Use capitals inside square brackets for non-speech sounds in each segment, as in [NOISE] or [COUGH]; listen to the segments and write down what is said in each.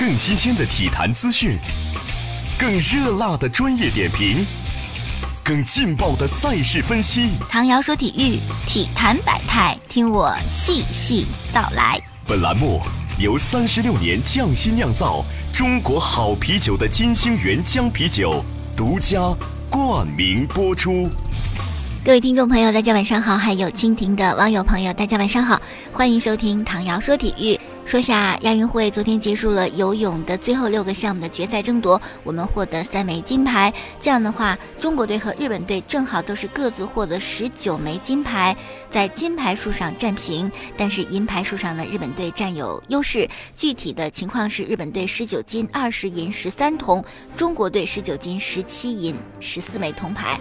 更新鲜的体坛资讯，更热辣的专业点评，更劲爆的赛事分析。唐瑶说：“体育，体坛百态，听我细细道来。”本栏目由三十六年匠心酿造中国好啤酒的金星原浆啤酒独家冠名播出。各位听众朋友，大家晚上好；还有蜻蜓的网友朋友，大家晚上好，欢迎收听唐瑶说体育。说下亚运会，昨天结束了游泳的最后六个项目的决赛争夺，我们获得三枚金牌。这样的话，中国队和日本队正好都是各自获得十九枚金牌，在金牌数上战平。但是银牌数上呢，日本队占有优势。具体的情况是，日本队十九金、二十银、十三铜；中国队十九金、十七银、十四枚铜牌。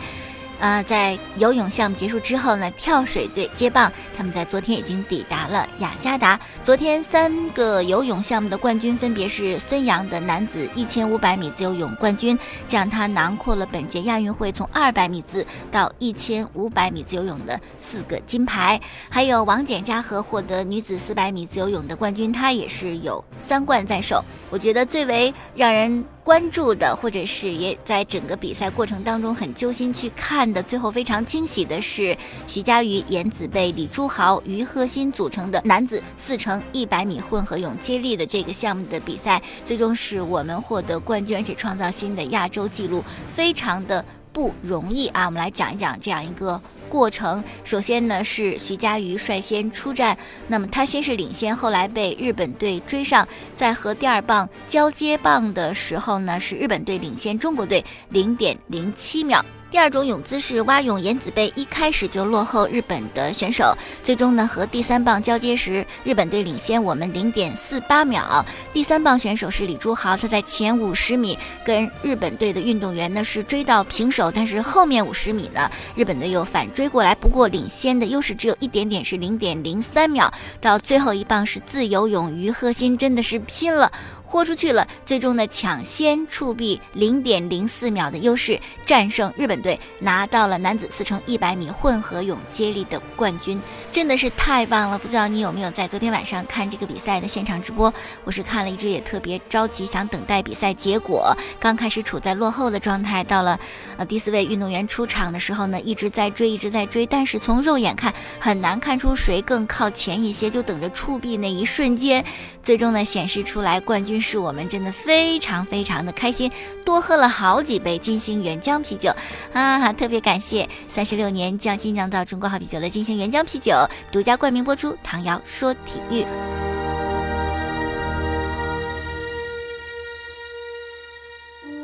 啊，在游泳项目结束之后呢，跳水队接棒，他们在昨天已经抵达了雅加达。昨天三个游泳项目的冠军分别是孙杨的男子一千五百米自由泳冠军，这样他囊括了本届亚运会从二百米自到一千五百米自由泳的四个金牌。还有王简嘉禾获得女子四百米自由泳的冠军，她也是有三冠在手。我觉得最为让人关注的，或者是也在整个比赛过程当中很揪心去看的，最后非常惊喜的是徐嘉余、颜子贝、李朱豪、于贺新组成的男子四乘一百米混合泳接力的这个项目的比赛，最终是我们获得冠军，而且创造新的亚洲纪录，非常的不容易啊！我们来讲一讲这样一个。过程首先呢是徐嘉余率先出战，那么他先是领先，后来被日本队追上，在和第二棒交接棒的时候呢，是日本队领先中国队零点零七秒。第二种泳姿是蛙泳，颜子贝一开始就落后日本的选手，最终呢和第三棒交接时，日本队领先我们零点四八秒。第三棒选手是李朱豪，他在前五十米跟日本队的运动员呢是追到平手，但是后面五十米呢，日本队又反追过来，不过领先的优势只有一点点，是零点零三秒。到最后一棒是自由泳，于贺新真的是拼了。豁出去了，最终呢抢先触壁零点零四秒的优势，战胜日本队，拿到了男子四乘一百米混合泳接力的冠军，真的是太棒了！不知道你有没有在昨天晚上看这个比赛的现场直播？我是看了一直也特别着急，想等待比赛结果。刚开始处在落后的状态，到了呃第四位运动员出场的时候呢，一直在追，一直在追，但是从肉眼看很难看出谁更靠前一些，就等着触壁那一瞬间，最终呢显示出来冠军。是我们真的非常非常的开心，多喝了好几杯金星原浆啤酒啊！特别感谢三十六年匠心酿造中国好啤酒的金星原浆啤酒独家冠名播出。唐瑶说体育，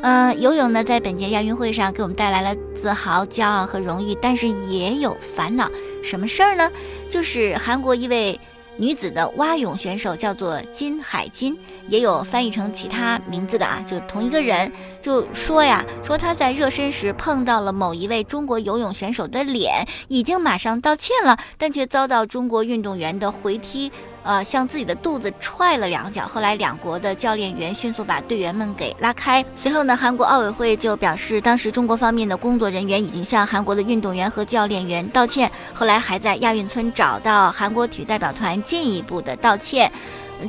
嗯，游泳呢，在本届亚运会上给我们带来了自豪、骄傲和荣誉，但是也有烦恼。什么事儿呢？就是韩国一位。女子的蛙泳选手叫做金海金，也有翻译成其他名字的啊，就同一个人，就说呀，说她在热身时碰到了某一位中国游泳选手的脸，已经马上道歉了，但却遭到中国运动员的回踢。呃，向自己的肚子踹了两脚，后来两国的教练员迅速把队员们给拉开。随后呢，韩国奥委会就表示，当时中国方面的工作人员已经向韩国的运动员和教练员道歉，后来还在亚运村找到韩国体育代表团进一步的道歉。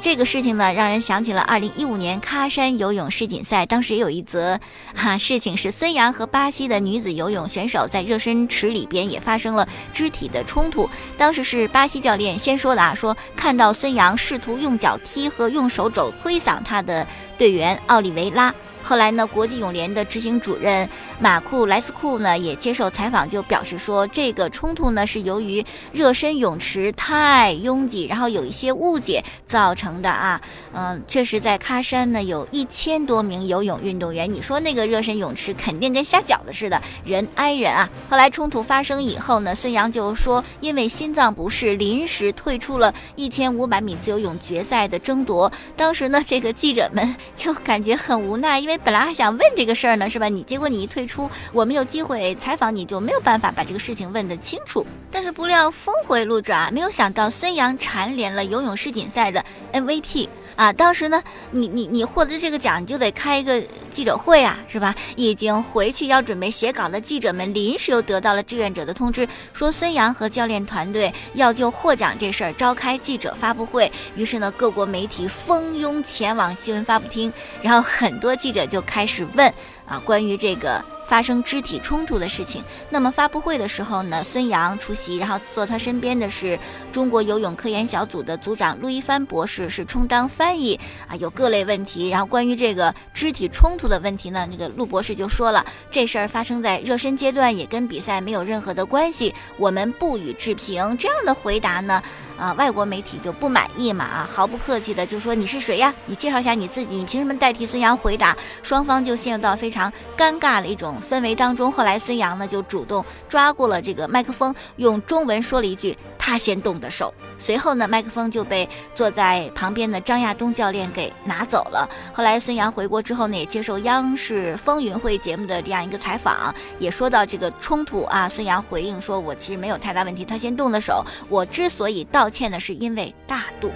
这个事情呢，让人想起了二零一五年喀山游泳世锦赛，当时有一则哈事情，是孙杨和巴西的女子游泳选手在热身池里边也发生了肢体的冲突。当时是巴西教练先说的啊，说看到孙杨试图用脚踢和用手肘推搡他的队员奥利维拉。后来呢，国际泳联的执行主任马库莱斯库呢也接受采访，就表示说，这个冲突呢是由于热身泳池太拥挤，然后有一些误解造成的啊。嗯，确实，在喀山呢有一千多名游泳运动员，你说那个热身泳池肯定跟下饺子似的，人挨人啊。后来冲突发生以后呢，孙杨就说，因为心脏不适，临时退出了一千五百米自由泳决赛的争夺。当时呢，这个记者们 [LAUGHS] 就感觉很无奈，因为。本来还想问这个事儿呢，是吧？你结果你一退出，我没有机会采访你，就没有办法把这个事情问得清楚。但是不料峰回路转，没有想到孙杨蝉联了游泳世锦赛的 MVP。啊，当时呢，你你你获得这个奖，你就得开一个记者会啊，是吧？已经回去要准备写稿的记者们，临时又得到了志愿者的通知，说孙杨和教练团队要就获奖这事儿召开记者发布会。于是呢，各国媒体蜂拥前往新闻发布厅，然后很多记者就开始问啊，关于这个。发生肢体冲突的事情。那么发布会的时候呢，孙杨出席，然后坐他身边的是中国游泳科研小组的组长陆一帆博士，是充当翻译啊。有各类问题，然后关于这个肢体冲突的问题呢，那个陆博士就说了，这事儿发生在热身阶段，也跟比赛没有任何的关系，我们不予置评。这样的回答呢？啊，外国媒体就不满意嘛，啊，毫不客气的就说你是谁呀？你介绍一下你自己，你凭什么代替孙杨回答？双方就陷入到非常尴尬的一种氛围当中。后来孙杨呢就主动抓过了这个麦克风，用中文说了一句。他先动的手，随后呢，麦克风就被坐在旁边的张亚东教练给拿走了。后来孙杨回国之后呢，也接受央视风云会节目的这样一个采访，也说到这个冲突啊。孙杨回应说：“我其实没有太大问题，他先动的手。我之所以道歉呢，是因为大度。”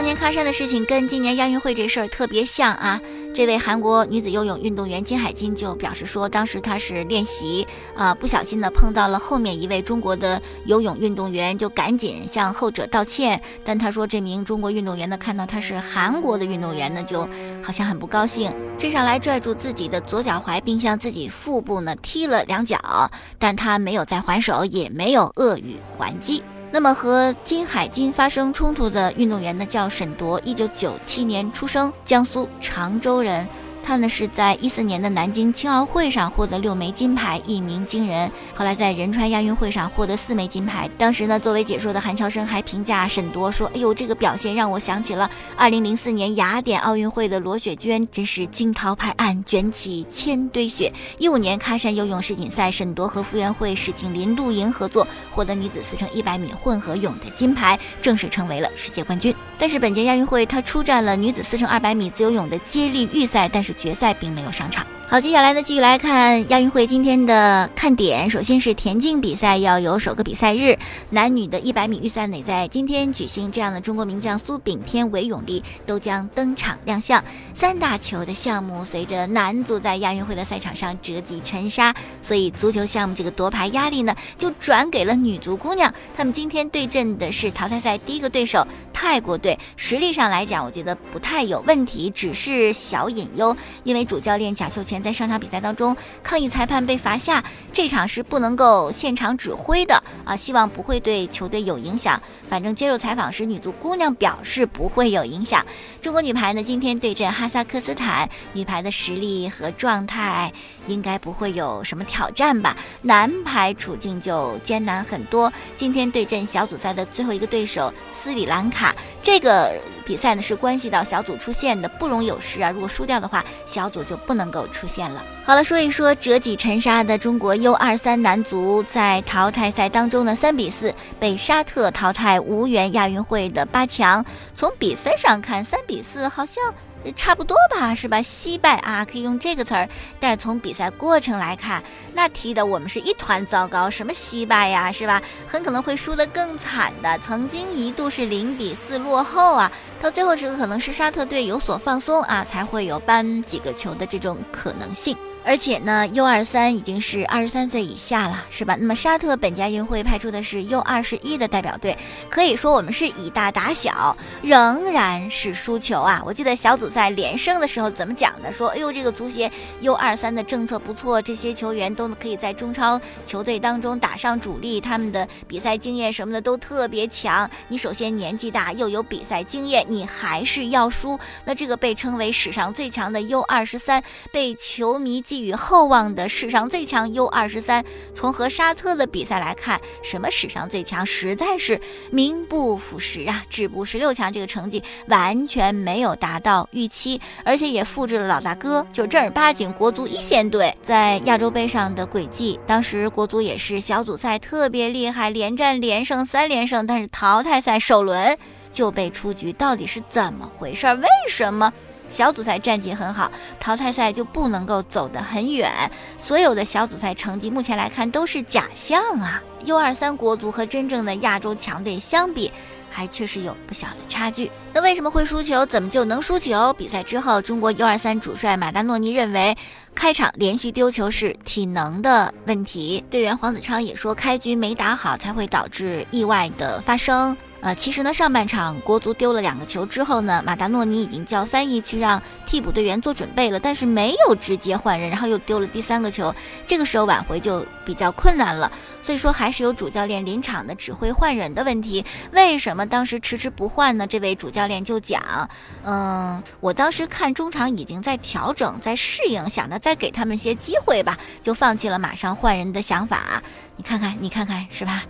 当年喀山的事情跟今年亚运会这事儿特别像啊。这位韩国女子游泳运动员金海金就表示说，当时她是练习啊，不小心的碰到了后面一位中国的游泳运动员，就赶紧向后者道歉。但她说，这名中国运动员呢，看到她是韩国的运动员呢，就好像很不高兴，追上来拽住自己的左脚踝，并向自己腹部呢踢了两脚，但她没有再还手，也没有恶语还击。那么和金海金发生冲突的运动员呢，叫沈铎，一九九七年出生，江苏常州人。他呢是在一四年的南京青奥会上获得六枚金牌，一鸣惊人。后来在仁川亚运会上获得四枚金牌。当时呢，作为解说的韩乔生还评价沈铎说：“哎呦，这个表现让我想起了二零零四年雅典奥运会的罗雪娟，真是惊涛拍岸，卷起千堆雪。”一五年喀山游泳世锦赛，沈铎和傅园慧、史静林、陆莹合作获得女子四乘一百米混合泳的金牌，正式成为了世界冠军。但是本届亚运会，她出战了女子四乘二百米自由泳的接力预赛，但是决赛并没有上场。好，接下来呢，继续来看亚运会今天的看点。首先是田径比赛要有首个比赛日，男女的一百米预赛呢在今天举行。这样的中国名将苏炳添、韦永丽都将登场亮相。三大球的项目随着男足在亚运会的赛场上折戟沉沙，所以足球项目这个夺牌压力呢就转给了女足姑娘。她们今天对阵的是淘汰赛第一个对手泰国队，实力上来讲，我觉得不太有问题，只是小隐忧，因为主教练贾秀全。在上场比赛当中抗议裁判被罚下，这场是不能够现场指挥的啊！希望不会对球队有影响。反正接受采访时，女足姑娘表示不会有影响。中国女排呢，今天对阵哈萨克斯坦，女排的实力和状态应该不会有什么挑战吧？男排处境就艰难很多，今天对阵小组赛的最后一个对手斯里兰卡，这个比赛呢是关系到小组出线的，不容有失啊！如果输掉的话，小组就不能够出线了。好了，说一说折戟沉沙的中国 U 二三男足，在淘汰赛当中呢，三比四被沙特淘汰。无缘亚运会的八强，从比分上看，三比四好像差不多吧，是吧？惜败啊，可以用这个词儿。但是从比赛过程来看，那踢的我们是一团糟糕，什么惜败呀，是吧？很可能会输得更惨的。曾经一度是零比四落后啊，到最后时刻可能是沙特队有所放松啊，才会有扳几个球的这种可能性。而且呢，U 二三已经是二十三岁以下了，是吧？那么沙特本届运会派出的是 U 二十一的代表队，可以说我们是以大打小，仍然是输球啊！我记得小组赛连胜的时候怎么讲的？说，哎呦，这个足协 U 二三的政策不错，这些球员都可以在中超球队当中打上主力，他们的比赛经验什么的都特别强。你首先年纪大，又有比赛经验，你还是要输。那这个被称为史上最强的 U 二十三，被球迷。寄予厚望的史上最强 U 二十三，从和沙特的比赛来看，什么史上最强，实在是名不副实啊！止步十六强这个成绩完全没有达到预期，而且也复制了老大哥，就正儿八经国足一线队在亚洲杯上的轨迹。当时国足也是小组赛特别厉害，连战连胜三连胜，但是淘汰赛首轮就被出局，到底是怎么回事？为什么？小组赛战绩很好，淘汰赛就不能够走得很远。所有的小组赛成绩目前来看都是假象啊。U 二三国足和真正的亚洲强队相比，还确实有不小的差距。那为什么会输球？怎么就能输球？比赛之后，中国 U 二三主帅马达诺尼认为，开场连续丢球是体能的问题。队员黄子昌也说，开局没打好才会导致意外的发生。呃，其实呢，上半场国足丢了两个球之后呢，马达诺尼已经叫翻译去让替补队员做准备了，但是没有直接换人，然后又丢了第三个球，这个时候挽回就比较困难了。所以说，还是有主教练临场的指挥换人的问题。为什么当时迟迟不换呢？这位主教练就讲，嗯，我当时看中场已经在调整，在适应，想着再给他们些机会吧，就放弃了马上换人的想法。你看看，你看看，是吧？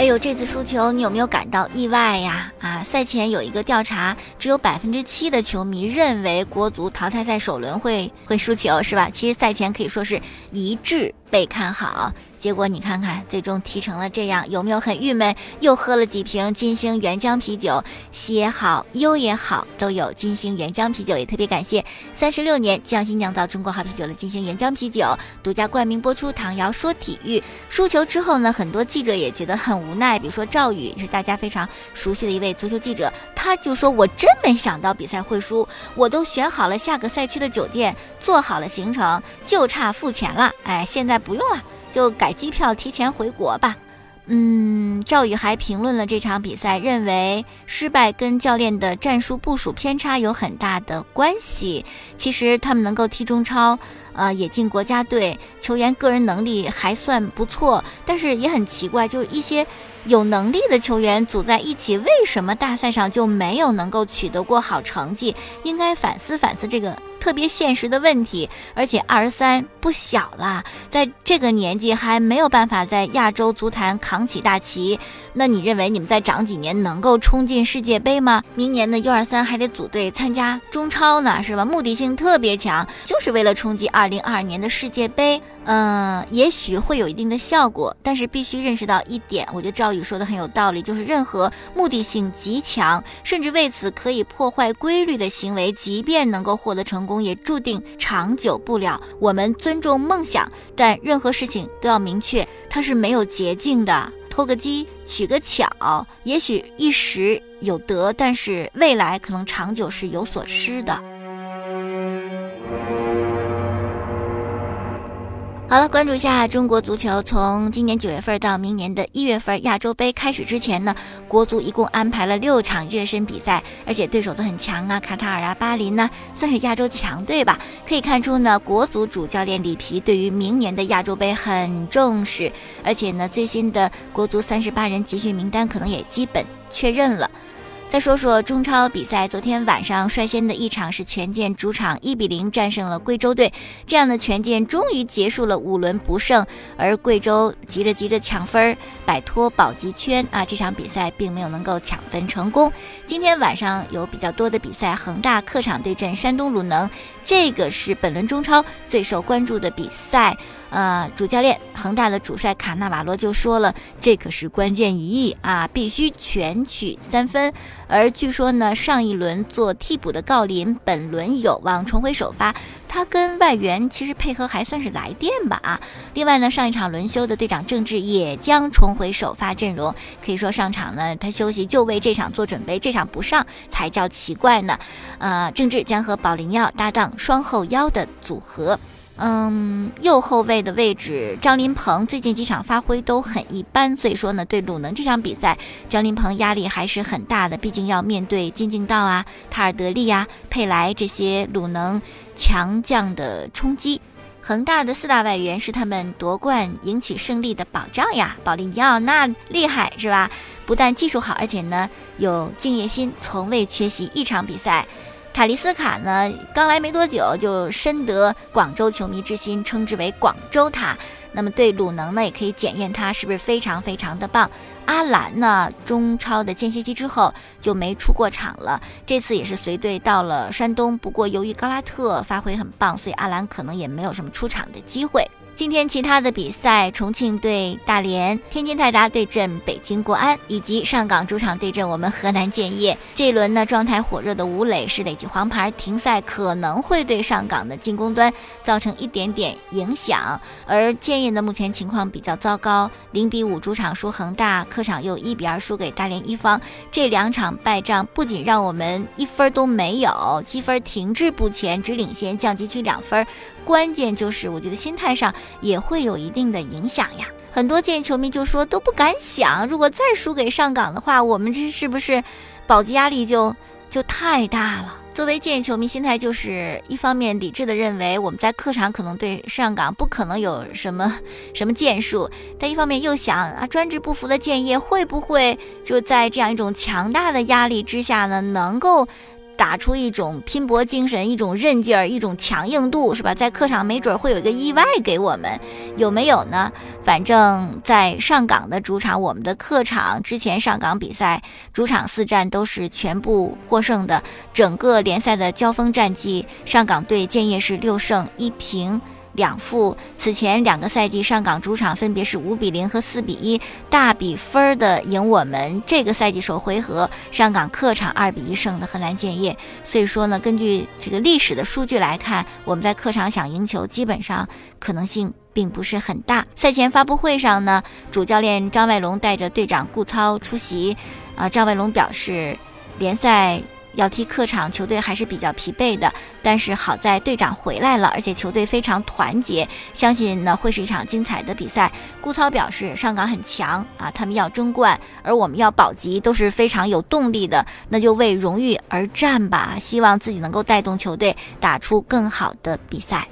哎呦，这次输球你有没有感到意外呀？啊，赛前有一个调查，只有百分之七的球迷认为国足淘汰赛首轮会会输球，是吧？其实赛前可以说是一致被看好。结果你看看，最终踢成了这样，有没有很郁闷？又喝了几瓶金星原浆啤酒，喜也好，忧也好，都有金星原浆啤酒。也特别感谢三十六年匠心酿造中国好啤酒的金星原浆啤酒独家冠名播出。唐瑶说体育输球之后呢，很多记者也觉得很无奈，比如说赵宇是大家非常熟悉的一位足球记者，他就说：“我真没想到比赛会输，我都选好了下个赛区的酒店，做好了行程，就差付钱了。哎，现在不用了。”就改机票提前回国吧。嗯，赵宇还评论了这场比赛，认为失败跟教练的战术部署偏差有很大的关系。其实他们能够踢中超，呃，也进国家队，球员个人能力还算不错。但是也很奇怪，就是一些有能力的球员组在一起，为什么大赛上就没有能够取得过好成绩？应该反思反思这个。特别现实的问题，而且二十三不小了，在这个年纪还没有办法在亚洲足坛扛起大旗。那你认为你们再长几年能够冲进世界杯吗？明年的 U 二三还得组队参加中超呢，是吧？目的性特别强，就是为了冲击二零二二年的世界杯。嗯，也许会有一定的效果，但是必须认识到一点，我觉得赵宇说的很有道理，就是任何目的性极强，甚至为此可以破坏规律的行为，即便能够获得成功，也注定长久不了。我们尊重梦想，但任何事情都要明确，它是没有捷径的。偷个鸡，取个巧，也许一时有得，但是未来可能长久是有所失的。好了，关注一下中国足球。从今年九月份到明年的一月份，亚洲杯开始之前呢，国足一共安排了六场热身比赛，而且对手都很强啊，卡塔尔啊、巴林呢，算是亚洲强队吧。可以看出呢，国足主教练里皮对于明年的亚洲杯很重视，而且呢，最新的国足三十八人集训名单可能也基本确认了。再说说中超比赛，昨天晚上率先的一场是权健主场一比零战胜了贵州队，这样的权健终于结束了五轮不胜，而贵州急着急着抢分儿，摆脱保级圈啊，这场比赛并没有能够抢分成功。今天晚上有比较多的比赛，恒大客场对阵山东鲁能，这个是本轮中超最受关注的比赛。呃，主教练恒大的主帅卡纳瓦罗就说了，这可是关键一役啊，必须全取三分。而据说呢，上一轮做替补的郜林，本轮有望重回首发。他跟外援其实配合还算是来电吧啊。另外呢，上一场轮休的队长郑智也将重回首发阵容，可以说上场呢，他休息就为这场做准备，这场不上才叫奇怪呢。呃，郑智将和保利耀搭档双后腰的组合。嗯，右后卫的位置，张琳芃最近几场发挥都很一般，所以说呢，对鲁能这场比赛，张琳芃压力还是很大的，毕竟要面对金敬道啊、塔尔德利啊、佩莱这些鲁能强将的冲击。恒大的四大外援是他们夺冠、赢取胜利的保障呀，保利尼奥那厉害是吧？不但技术好，而且呢有敬业心，从未缺席一场比赛。卡利斯卡呢，刚来没多久就深得广州球迷之心，称之为“广州塔”。那么对鲁能呢，也可以检验他是不是非常非常的棒。阿兰呢，中超的间歇期之后就没出过场了，这次也是随队到了山东。不过由于高拉特发挥很棒，所以阿兰可能也没有什么出场的机会。今天其他的比赛，重庆对大连，天津泰达对阵北京国安，以及上港主场对阵我们河南建业。这一轮呢，状态火热的吴磊是累计黄牌停赛，可能会对上港的进攻端造成一点点影响。而建业呢，目前情况比较糟糕，零比五主场输恒大，客场又一比二输给大连一方。这两场败仗不仅让我们一分都没有，积分停滞不前，只领先降级区两分。关键就是，我觉得心态上也会有一定的影响呀。很多建业球迷就说都不敢想，如果再输给上港的话，我们这是不是保级压力就就太大了？作为建业球迷，心态就是一方面理智的认为我们在客场可能对上港不可能有什么 [LAUGHS] 什么建树，但一方面又想啊，专制不服的建业会不会就在这样一种强大的压力之下呢，能够？打出一种拼搏精神，一种韧劲儿，一种强硬度，是吧？在客场没准会有一个意外给我们，有没有呢？反正，在上港的主场，我们的客场之前上港比赛主场四战都是全部获胜的，整个联赛的交锋战绩，上港对建业是六胜一平。两负，此前两个赛季上港主场分别是五比零和四比一大比分的赢我们。这个赛季首回合上港客场二比一胜的河南建业。所以说呢，根据这个历史的数据来看，我们在客场想赢球，基本上可能性并不是很大。赛前发布会上呢，主教练张外龙带着队长顾操出席。啊，张外龙表示，联赛。要踢客场，球队还是比较疲惫的。但是好在队长回来了，而且球队非常团结，相信呢会是一场精彩的比赛。顾超表示，上港很强啊，他们要争冠，而我们要保级，都是非常有动力的。那就为荣誉而战吧，希望自己能够带动球队打出更好的比赛。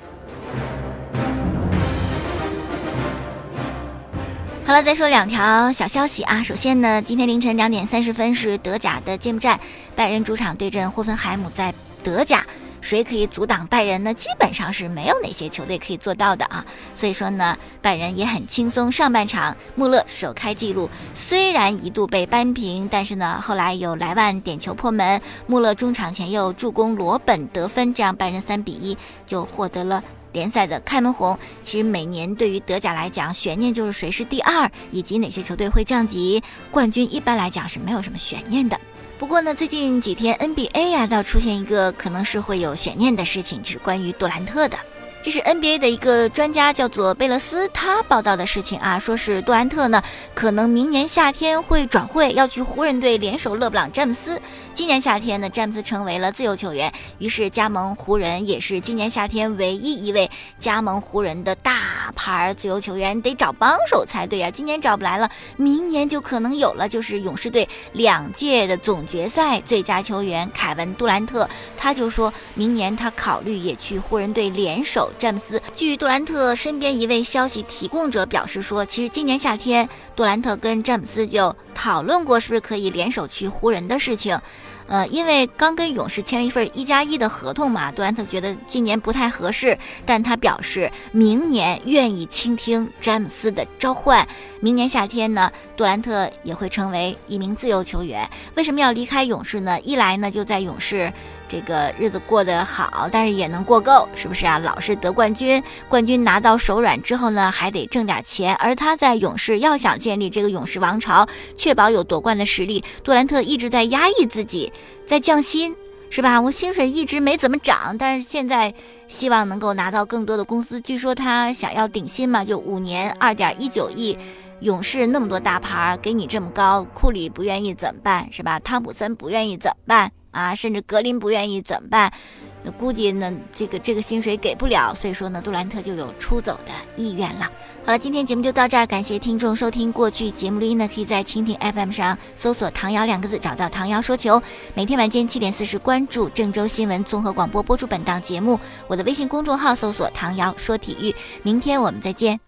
好了，再说两条小消息啊。首先呢，今天凌晨两点三十分是德甲的揭幕战，拜仁主场对阵霍芬海姆。在德甲，谁可以阻挡拜仁呢？基本上是没有哪些球队可以做到的啊。所以说呢，拜仁也很轻松。上半场穆勒首开纪录，虽然一度被扳平，但是呢，后来有莱万点球破门，穆勒中场前又助攻罗本得分，这样拜仁三比一就获得了。联赛的开门红，其实每年对于德甲来讲，悬念就是谁是第二，以及哪些球队会降级。冠军一般来讲是没有什么悬念的。不过呢，最近几天 NBA 呀，倒出现一个可能是会有悬念的事情，就是关于杜兰特的。这是 NBA 的一个专家，叫做贝勒斯，他报道的事情啊，说是杜兰特呢，可能明年夏天会转会，要去湖人队联手勒布朗詹姆斯。今年夏天呢，詹姆斯成为了自由球员，于是加盟湖人，也是今年夏天唯一一位加盟湖人的大牌自由球员，得找帮手才对啊。今年找不来了，明年就可能有了，就是勇士队两届的总决赛最佳球员凯文杜兰特，他就说明年他考虑也去湖人队联手。詹姆斯，据杜兰特身边一位消息提供者表示说，其实今年夏天杜兰特跟詹姆斯就讨论过是不是可以联手去湖人的事情。呃，因为刚跟勇士签了一份一加一的合同嘛，杜兰特觉得今年不太合适，但他表示明年愿意倾听詹姆斯的召唤。明年夏天呢，杜兰特也会成为一名自由球员。为什么要离开勇士呢？一来呢，就在勇士。这个日子过得好，但是也能过够，是不是啊？老是得冠军，冠军拿到手软之后呢，还得挣点钱。而他在勇士要想建立这个勇士王朝，确保有夺冠的实力，杜兰特一直在压抑自己，在降薪，是吧？我薪水一直没怎么涨，但是现在希望能够拿到更多的公司。据说他想要顶薪嘛，就五年二点一九亿。勇士那么多大牌给你这么高，库里不愿意怎么办？是吧？汤普森不愿意怎么办？啊，甚至格林不愿意怎么办？那估计呢，这个这个薪水给不了，所以说呢，杜兰特就有出走的意愿了。好了，今天节目就到这儿，感谢听众收听。过去节目录音呢，可以在蜻蜓 FM 上搜索“唐瑶”两个字，找到唐瑶说球。每天晚间七点四十，关注郑州新闻综合广播播出本档节目。我的微信公众号搜索“唐瑶说体育”。明天我们再见。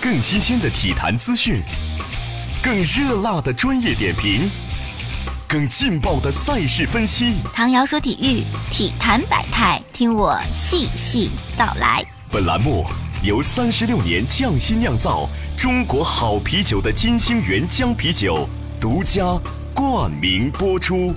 更新鲜的体坛资讯，更热辣的专业点评。更劲爆的赛事分析，唐瑶说体育，体坛百态，听我细细道来。本栏目由三十六年匠心酿造中国好啤酒的金星原浆啤酒独家冠名播出。